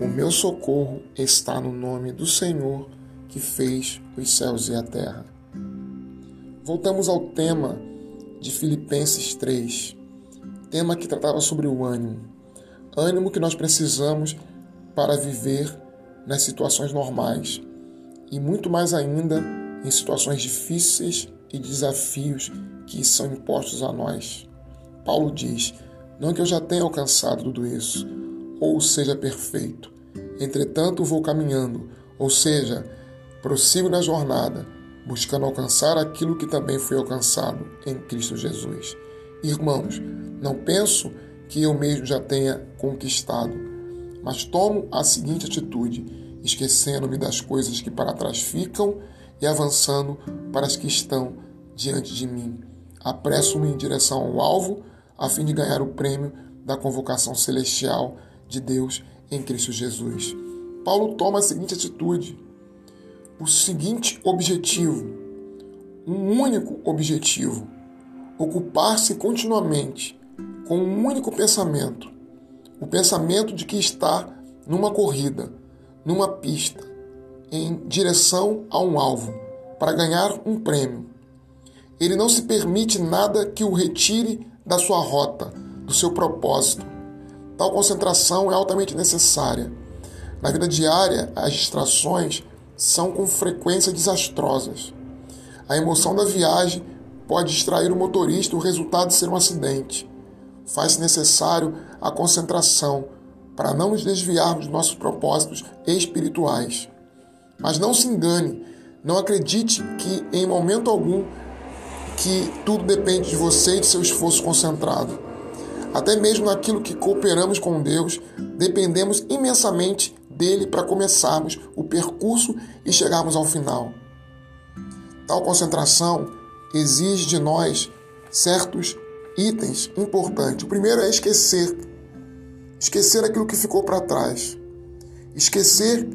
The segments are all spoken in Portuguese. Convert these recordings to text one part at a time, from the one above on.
O meu socorro está no nome do Senhor que fez os céus e a terra. Voltamos ao tema de Filipenses 3, tema que tratava sobre o ânimo. Ânimo que nós precisamos para viver nas situações normais e muito mais ainda em situações difíceis e desafios que são impostos a nós. Paulo diz: Não que eu já tenha alcançado tudo isso, ou seja perfeito. Entretanto, vou caminhando, ou seja, prossigo na jornada, buscando alcançar aquilo que também foi alcançado em Cristo Jesus. Irmãos, não penso que eu mesmo já tenha conquistado, mas tomo a seguinte atitude, esquecendo-me das coisas que para trás ficam e avançando para as que estão diante de mim. Apresso-me em direção ao alvo, a fim de ganhar o prêmio da convocação celestial de Deus em Cristo Jesus. Paulo toma a seguinte atitude, o seguinte objetivo, um único objetivo: ocupar-se continuamente com um único pensamento, o pensamento de que está numa corrida, numa pista, em direção a um alvo, para ganhar um prêmio. Ele não se permite nada que o retire da sua rota, do seu propósito. Tal concentração é altamente necessária. Na vida diária, as distrações são com frequência desastrosas. A emoção da viagem pode distrair o motorista, o resultado ser um acidente. Faz-se necessário a concentração para não nos desviarmos dos nossos propósitos espirituais. Mas não se engane, não acredite que em momento algum que tudo depende de você e de seu esforço concentrado. Até mesmo naquilo que cooperamos com Deus, dependemos imensamente dele para começarmos o percurso e chegarmos ao final. Tal concentração exige de nós certos itens importantes. O primeiro é esquecer. Esquecer aquilo que ficou para trás. Esquecer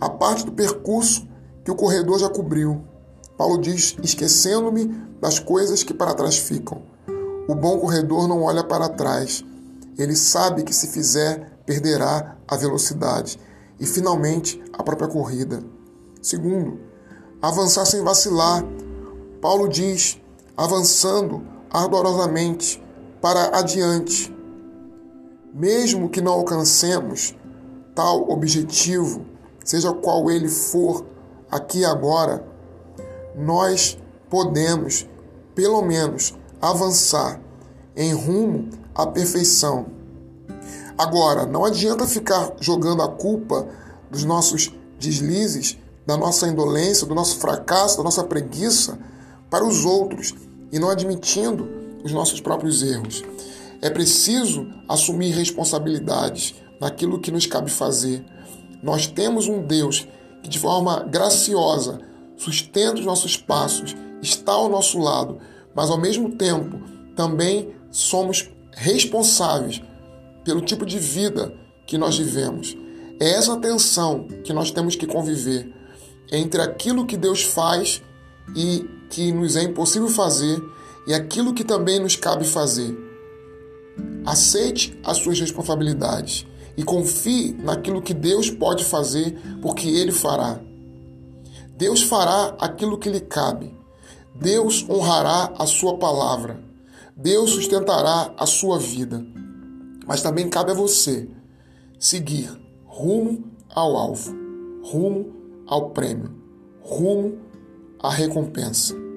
a parte do percurso que o corredor já cobriu. Paulo diz: esquecendo-me das coisas que para trás ficam. O bom corredor não olha para trás. Ele sabe que se fizer, perderá a velocidade e, finalmente, a própria corrida. Segundo, avançar sem vacilar. Paulo diz: avançando ardorosamente para adiante. Mesmo que não alcancemos tal objetivo, seja qual ele for, aqui e agora, nós podemos, pelo menos, avançar em rumo à perfeição. Agora, não adianta ficar jogando a culpa dos nossos deslizes, da nossa indolência, do nosso fracasso, da nossa preguiça para os outros e não admitindo os nossos próprios erros. É preciso assumir responsabilidades naquilo que nos cabe fazer nós temos um Deus que, de forma graciosa, sustenta os nossos passos, está ao nosso lado, mas ao mesmo tempo também somos responsáveis pelo tipo de vida que nós vivemos. É essa tensão que nós temos que conviver entre aquilo que Deus faz e que nos é impossível fazer e aquilo que também nos cabe fazer. Aceite as suas responsabilidades e confie naquilo que Deus pode fazer, porque Ele fará. Deus fará aquilo que lhe cabe. Deus honrará a sua palavra. Deus sustentará a sua vida. Mas também cabe a você seguir rumo ao alvo, rumo ao prêmio, rumo à recompensa.